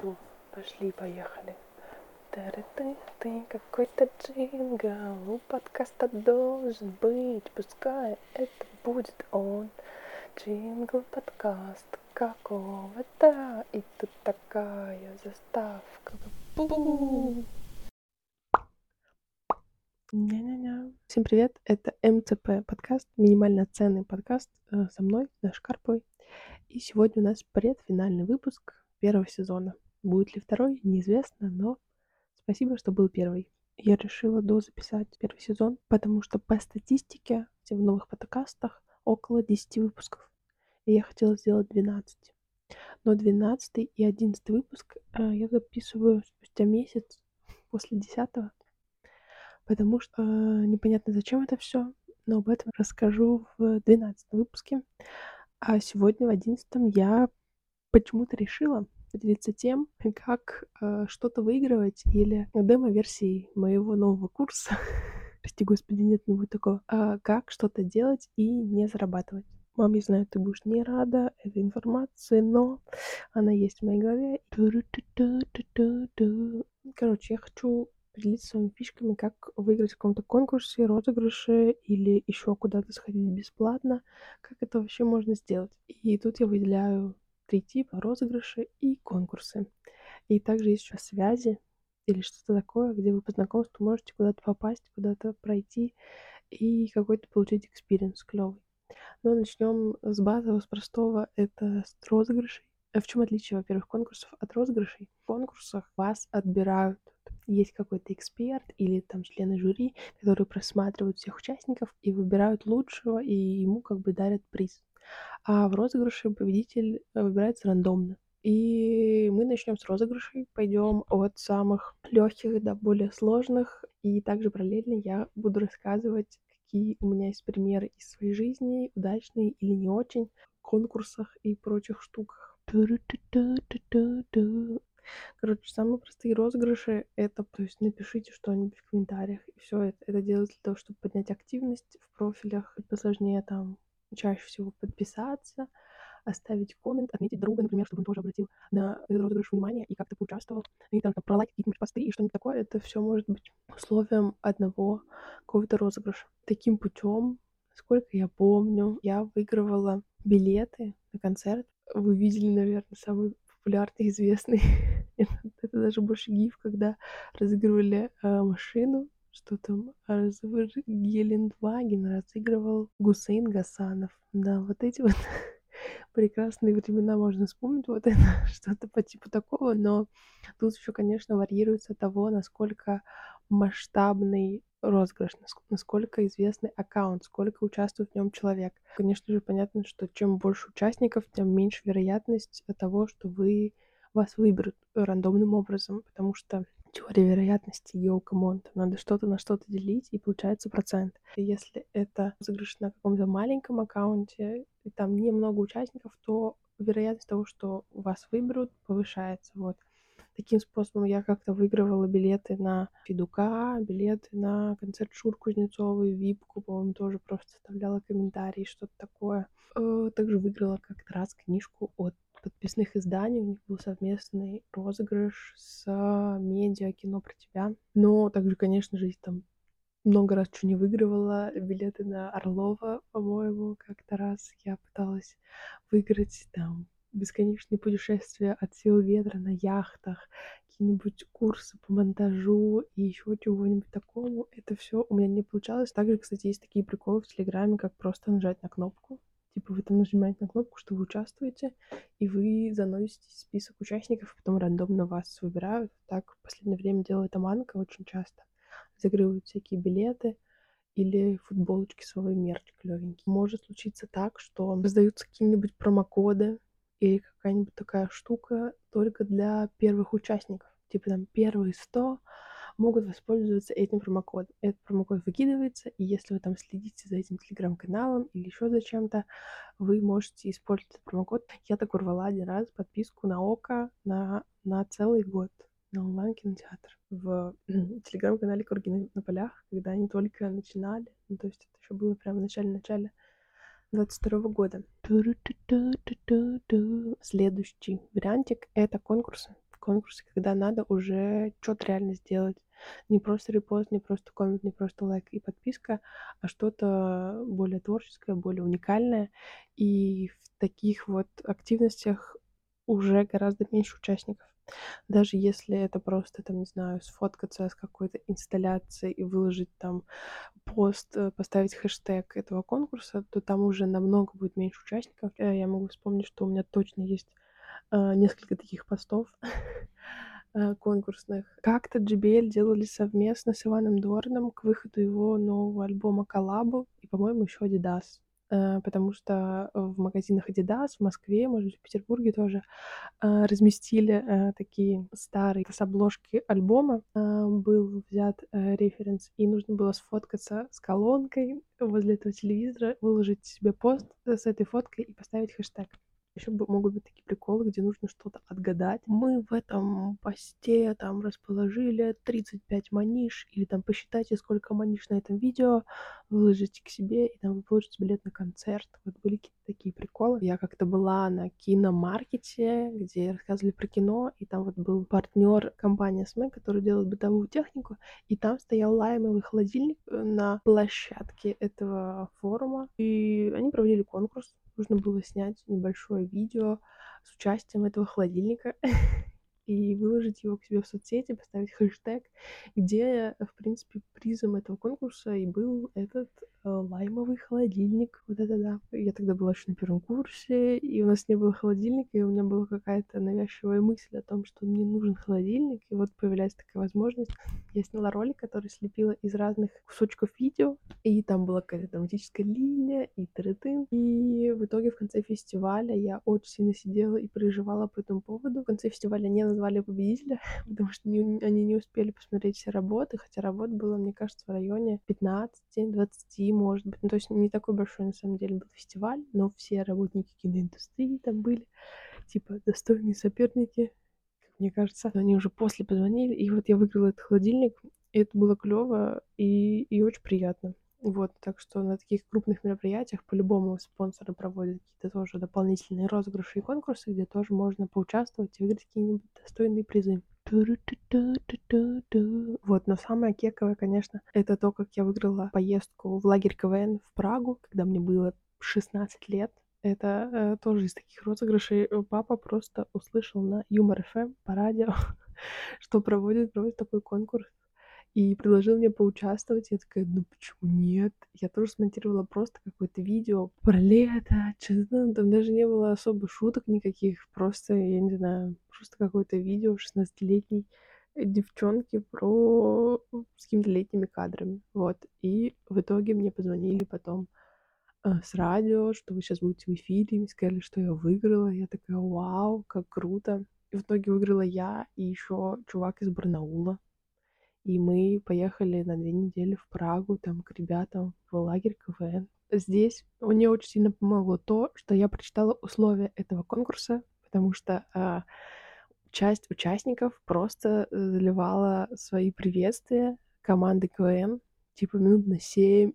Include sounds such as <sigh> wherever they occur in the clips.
Все, пошли, поехали. Ты, ты какой-то джингл, у подкаста должен быть, пускай это будет он. Джингл подкаст какого-то, и тут такая заставка. Бу! Ня-ня-ня. Всем привет, это МЦП подкаст, минимально ценный подкаст э, со мной, Дашей Карповой. И сегодня у нас предфинальный выпуск первого сезона. Будет ли второй, неизвестно, но спасибо, что был первый. Я решила дозаписать первый сезон, потому что по статистике в новых подкастах около 10 выпусков. И я хотела сделать 12. Но 12 и 11 выпуск э, я записываю спустя месяц после 10 потому что э, непонятно зачем это все, но об этом расскажу в 12 выпуске. А сегодня в 11 я почему-то решила поделиться тем, <laughs> как э, что-то выигрывать или демо-версии моего нового курса. <laughs> Прости, господи, нет, не будет такого. А как что-то делать и не зарабатывать. Мам, я знаю, ты будешь не рада этой информации, но она есть в моей голове. Короче, я хочу поделиться своими фишками, как выиграть в каком-то конкурсе, розыгрыше или еще куда-то сходить бесплатно, как это вообще можно сделать. И тут я выделяю три типа розыгрыши и конкурсы. И также есть еще связи или что-то такое, где вы по знакомству можете куда-то попасть, куда-то пройти и какой-то получить experience клевый. Но начнем с базового, с простого. Это с розыгрышей. А в чем отличие, во-первых, конкурсов от розыгрышей? В конкурсах вас отбирают. Есть какой-то эксперт или там члены жюри, которые просматривают всех участников и выбирают лучшего, и ему как бы дарят приз а в розыгрыше победитель э, выбирается рандомно. И мы начнем с розыгрышей, пойдем от самых легких до более сложных. И также параллельно я буду рассказывать, какие у меня есть примеры из своей жизни, удачные или не очень, конкурсах и прочих штуках. Короче, самые простые розыгрыши — это, то есть напишите что-нибудь в комментариях, и все это, это делается для того, чтобы поднять активность в профилях, и посложнее там чаще всего подписаться, оставить коммент, отметить друга, например, чтобы он тоже обратил на этот розыгрыш внимание и как-то поучаствовал, и там, там пролайкать какие-нибудь посты и что-нибудь такое, это все может быть условием одного какого-то розыгрыша. Таким путем, сколько я помню, я выигрывала билеты на концерт. Вы видели, наверное, самый популярный, известный. <laughs> это, даже больше гиф, когда разыгрывали э, машину что там разыгрывал Гелендваген, разыгрывал Гусейн Гасанов. Да, вот эти вот <laughs> прекрасные времена можно вспомнить, вот это <laughs> что-то по типу такого, но тут еще, конечно, варьируется того, насколько масштабный розыгрыш, насколько известный аккаунт, сколько участвует в нем человек. Конечно же, понятно, что чем больше участников, тем меньше вероятность того, что вы вас выберут рандомным образом, потому что теория вероятности, yo, come on, там надо что-то на что-то делить, и получается процент. И если это розыгрыш на каком-то маленьком аккаунте, и там немного участников, то вероятность того, что вас выберут, повышается. Вот. Таким способом я как-то выигрывала билеты на Федука, билеты на концерт Шуры Кузнецовой, Випку, по-моему, тоже просто составляла комментарии, что-то такое. Э, также выиграла как-то раз книжку от подписных изданий. У них был совместный розыгрыш с медиа «Кино про тебя». Но также, конечно же, там много раз что не выигрывала. Билеты на Орлова, по-моему, как-то раз я пыталась выиграть там бесконечные путешествия от сил ветра на яхтах, какие-нибудь курсы по монтажу и еще чего-нибудь такому. Это все у меня не получалось. Также, кстати, есть такие приколы в Телеграме, как просто нажать на кнопку Типа вы там нажимаете на кнопку, что вы участвуете, и вы заносите список участников, потом рандомно вас выбирают. Так в последнее время делает Аманка очень часто. Загрывают всякие билеты или футболочки свой мерч клевенький. Может случиться так, что раздаются какие-нибудь промокоды или какая-нибудь такая штука только для первых участников. Типа там первые 100 могут воспользоваться этим промокодом. Этот промокод выкидывается, и если вы там следите за этим телеграм-каналом или еще за чем-то, вы можете использовать этот промокод. Я так урвала один раз подписку на ОКО на, на целый год на онлайн-кинотеатр в <clears throat> телеграм-канале «Круги на полях», когда они только начинали. Ну, то есть это еще было прямо в начале-начале 22 года. Следующий вариантик — это конкурсы конкурсы, когда надо уже что-то реально сделать. Не просто репост, не просто коммент, не просто лайк и подписка, а что-то более творческое, более уникальное. И в таких вот активностях уже гораздо меньше участников. Даже если это просто, там, не знаю, сфоткаться с какой-то инсталляцией и выложить там пост, э, поставить хэштег этого конкурса, то там уже намного будет меньше участников. Э, я могу вспомнить, что у меня точно есть э, несколько таких постов <laughs> конкурсных. Как-то JBL делали совместно с Иваном Дорном к выходу его нового альбома «Коллабу» и, по-моему, еще Adidas. Э, потому что в магазинах Adidas в Москве, может быть, в Петербурге тоже э, разместили э, такие старые с обложки альбома. Был взят референс, и нужно было сфоткаться с колонкой возле этого телевизора, выложить себе пост с этой фоткой и поставить хэштег. Еще могут быть такие приколы, где нужно что-то отгадать. Мы в этом посте там расположили 35 маниш, или там посчитайте, сколько маниш на этом видео, выложите к себе, и там вы получите билет на концерт. Вот были какие-то такие приколы. Я как-то была на киномаркете, где рассказывали про кино, и там вот был партнер компании СМЭ, который делает бытовую технику, и там стоял лаймовый холодильник э, на площадке этого форума, и они проводили конкурс нужно было снять небольшое видео с участием этого холодильника <laughs> и выложить его к себе в соцсети, поставить <laughs> хэштег, где, в принципе, призом этого конкурса и был этот э, лаймовый холодильник. Вот это да. Я тогда была еще на первом курсе, и у нас не было холодильника, и у меня была какая-то навязчивая мысль о том, что мне нужен холодильник, и вот появляется такая возможность. Я сняла ролик, который слепила из разных кусочков видео, и там была какая-то драматическая линия, и тыры-тын. И в итоге в конце фестиваля я очень сильно сидела и переживала по этому поводу. В конце фестиваля не назвали победителя, <laughs> потому что не, они не успели посмотреть все работы, хотя работ было, мне кажется, в районе 15-20, может быть. Ну, то есть не такой большой, на самом деле, был фестиваль, но все работники киноиндустрии там были, типа, достойные соперники, как мне кажется. Они уже после позвонили, и вот я выиграла этот холодильник, и это было клево и, и очень приятно. Вот, так что на таких крупных мероприятиях по-любому спонсоры проводят какие-то тоже дополнительные розыгрыши и конкурсы, где тоже можно поучаствовать и выиграть какие-нибудь достойные призы. Вот, но самое кековое, конечно, это то, как я выиграла поездку в лагерь КВН в Прагу, когда мне было 16 лет. Это э, тоже из таких розыгрышей. Папа просто услышал на Юмор ФМ по радио, <laughs> что проводит, проводит такой конкурс и предложил мне поучаствовать. Я такая, ну почему нет? Я тоже смонтировала просто какое-то видео про лето, что-то там даже не было особо шуток никаких, просто, я не знаю, просто какое-то видео 16-летней девчонки про с какими-то летними кадрами, вот. И в итоге мне позвонили потом э, с радио, что вы сейчас будете в эфире, мне сказали, что я выиграла. Я такая, вау, как круто. И в итоге выиграла я и еще чувак из Барнаула. И мы поехали на две недели в Прагу, там, к ребятам в лагерь КВН. Здесь мне очень сильно помогло то, что я прочитала условия этого конкурса, потому что э, часть участников просто заливала свои приветствия команды КВН, типа минут на семь,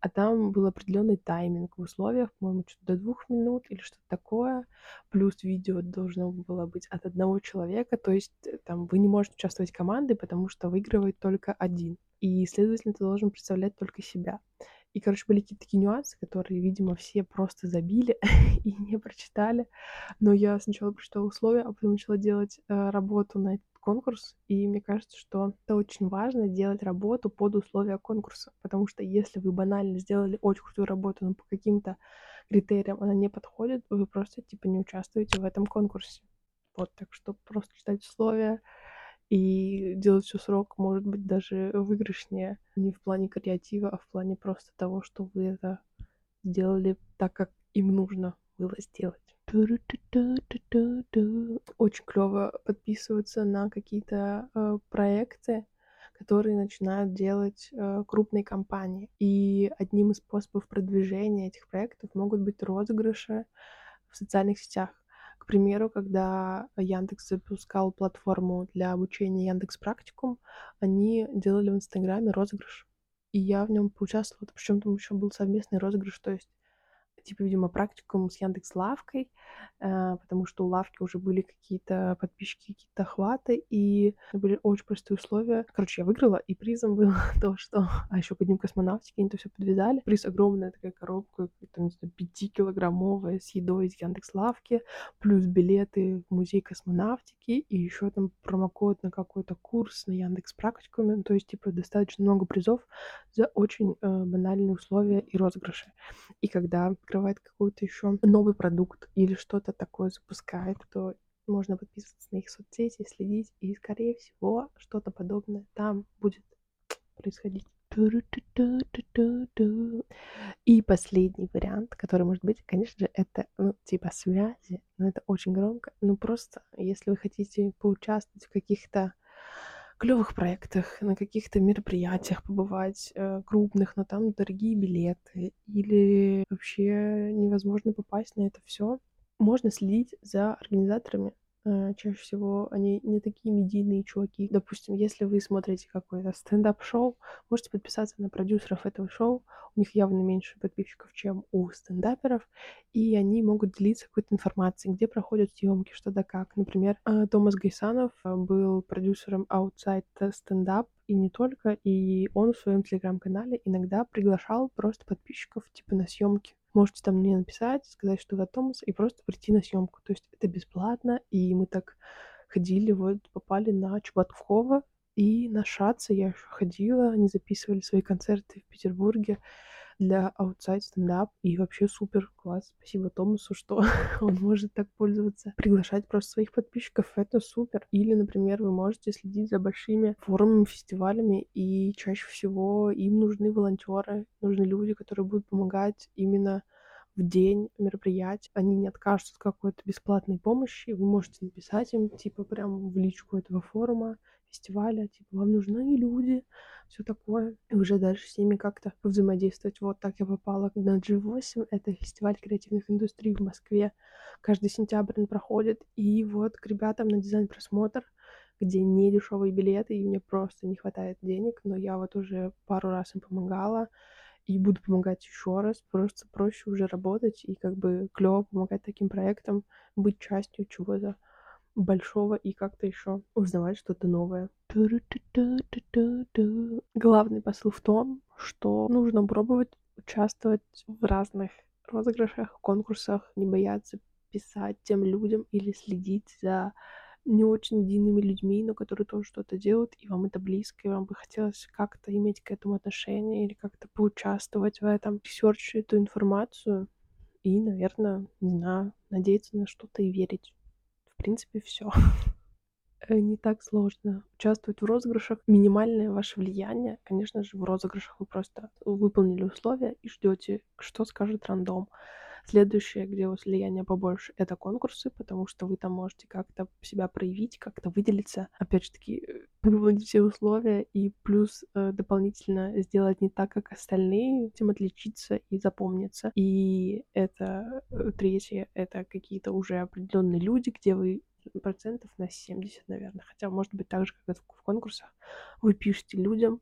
а там был определенный тайминг в условиях, по-моему, что-то до двух минут или что-то такое, плюс видео должно было быть от одного человека, то есть э, там вы не можете участвовать командой, потому что выигрывает только один, и, следовательно, ты должен представлять только себя. И, короче, были какие-то такие нюансы, которые, видимо, все просто забили <laughs> и не прочитали. Но я сначала прочитала условия, а потом начала делать э, работу на этот конкурс. И мне кажется, что это очень важно делать работу под условия конкурса. Потому что если вы банально сделали очень крутую работу, но по каким-то критериям она не подходит, вы просто типа не участвуете в этом конкурсе. Вот, так что просто читать условия, и делать все срок может быть даже выигрышнее не в плане креатива, а в плане просто того, что вы это сделали так, как им нужно было сделать. Очень клево подписываться на какие-то э, проекты, которые начинают делать э, крупные компании. И одним из способов продвижения этих проектов могут быть розыгрыши в социальных сетях примеру, когда Яндекс запускал платформу для обучения Яндекс Практикум, они делали в Инстаграме розыгрыш. И я в нем поучаствовала. Причем там еще был совместный розыгрыш, то есть типа, видимо, практикум с Яндекс Лавкой, э, потому что у Лавки уже были какие-то подписчики, какие-то охваты, и были очень простые условия. Короче, я выиграла, и призом было <laughs> то, что... А еще по Дню космонавтики они это все подвязали. Приз огромная такая коробка, там, не знаю, 5-килограммовая с едой из Яндекс Лавки, плюс билеты в музей космонавтики, и еще там промокод на какой-то курс на Яндекс Практикуме. Ну, то есть, типа, достаточно много призов за очень э, банальные условия и розыгрыши. И когда открывает какой-то еще новый продукт или что-то такое запускает, то можно подписываться на их соцсети, следить, и, скорее всего, что-то подобное там будет происходить. И последний вариант, который может быть, конечно же, это, ну, типа связи, но это очень громко. Ну, просто, если вы хотите поучаствовать в каких-то клевых проектах, на каких-то мероприятиях побывать, э, крупных, но там дорогие билеты, или вообще невозможно попасть на это все. Можно следить за организаторами чаще всего они не такие медийные чуваки. Допустим, если вы смотрите какое-то стендап-шоу, можете подписаться на продюсеров этого шоу. У них явно меньше подписчиков, чем у стендаперов, и они могут делиться какой-то информацией, где проходят съемки, что да как. Например, э, Томас Гайсанов э, был продюсером Outside Stand Up, и не только, и он в своем телеграм-канале иногда приглашал просто подписчиков типа на съемки можете там мне написать, сказать, что вы от Томаса, и просто прийти на съемку. То есть это бесплатно, и мы так ходили, вот попали на Чеботкова и на Шаца я еще ходила, они записывали свои концерты в Петербурге для Outside Stand Up. И вообще супер класс. Спасибо Томасу, что <laughs> он может так пользоваться. Приглашать просто своих подписчиков — это супер. Или, например, вы можете следить за большими форумами, фестивалями, и чаще всего им нужны волонтеры, нужны люди, которые будут помогать именно в день мероприятия. Они не откажутся от какой-то бесплатной помощи. Вы можете написать им, типа, прям в личку этого форума, фестиваля, типа, вам нужны люди, все такое, и уже дальше с ними как-то взаимодействовать. Вот так я попала на G8, это фестиваль креативных индустрий в Москве. Каждый сентябрь он проходит, и вот к ребятам на дизайн-просмотр, где не дешевые билеты, и мне просто не хватает денег, но я вот уже пару раз им помогала, и буду помогать еще раз. Просто проще уже работать и как бы клево помогать таким проектам, быть частью чего-то большого и как-то еще узнавать что-то новое. Главный посыл в том, что нужно пробовать участвовать в разных розыгрышах, конкурсах, не бояться писать тем людям или следить за не очень медийными людьми, но которые тоже что-то делают, и вам это близко, и вам бы хотелось как-то иметь к этому отношение или как-то поучаствовать в этом, ресерчить эту информацию и, наверное, не знаю, надеяться на что-то и верить принципе, все. <laughs> Э, не так сложно участвовать в розыгрышах. Минимальное ваше влияние, конечно же, в розыгрышах вы просто выполнили условия и ждете, что скажет рандом. Следующее, где у вас влияние побольше, это конкурсы, потому что вы там можете как-то себя проявить, как-то выделиться. Опять же таки, выполнить все условия и плюс э, дополнительно сделать не так, как остальные, этим отличиться и запомниться. И это э, третье, это какие-то уже определенные люди, где вы процентов на 70, наверное. Хотя, может быть, так же, как это в конкурсах. Вы пишете людям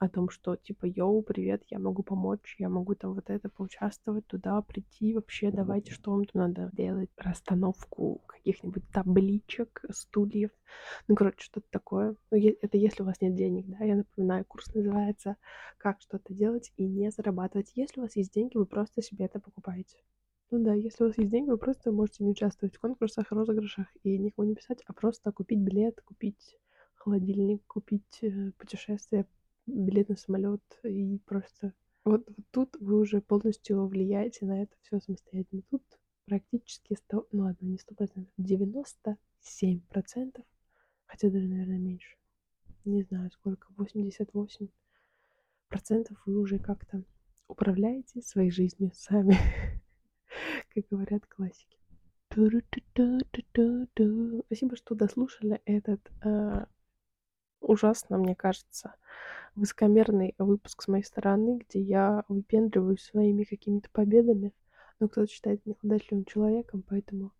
о том, что типа, йоу, привет, я могу помочь, я могу там вот это поучаствовать, туда прийти, вообще давайте, что вам тут надо делать, расстановку каких-нибудь табличек, стульев, ну, короче, что-то такое. Ну, это если у вас нет денег, да, я напоминаю, курс называется «Как что-то делать и не зарабатывать». Если у вас есть деньги, вы просто себе это покупаете. Ну да, если у вас есть деньги, вы просто можете не участвовать в конкурсах, розыгрышах и никому не писать, а просто купить билет, купить холодильник, купить э, путешествие, билет на самолет и просто вот, вот тут вы уже полностью влияете на это все самостоятельно. Тут практически 100, ну ладно, не 100 процентов, 97 процентов, хотя даже, наверное, меньше. Не знаю, сколько, 88 процентов вы уже как-то управляете своей жизнью сами. <laughs> как говорят классики. Спасибо, что дослушали этот э, ужасно, мне кажется, высокомерный выпуск с моей стороны, где я выпендриваюсь своими какими-то победами. Но кто-то считает меня удачливым человеком, поэтому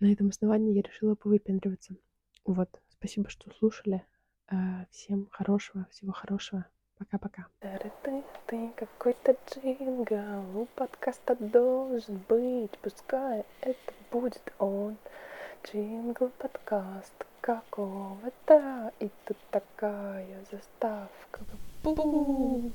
на этом основании я решила повыпендриваться. Вот, спасибо, что слушали. Э, всем хорошего, всего хорошего. Пока. Пока-пока. Ты какой-то джингл у подкаста должен быть, пускай это будет он. Джингл подкаст какого-то, и тут такая заставка. Бу-бу.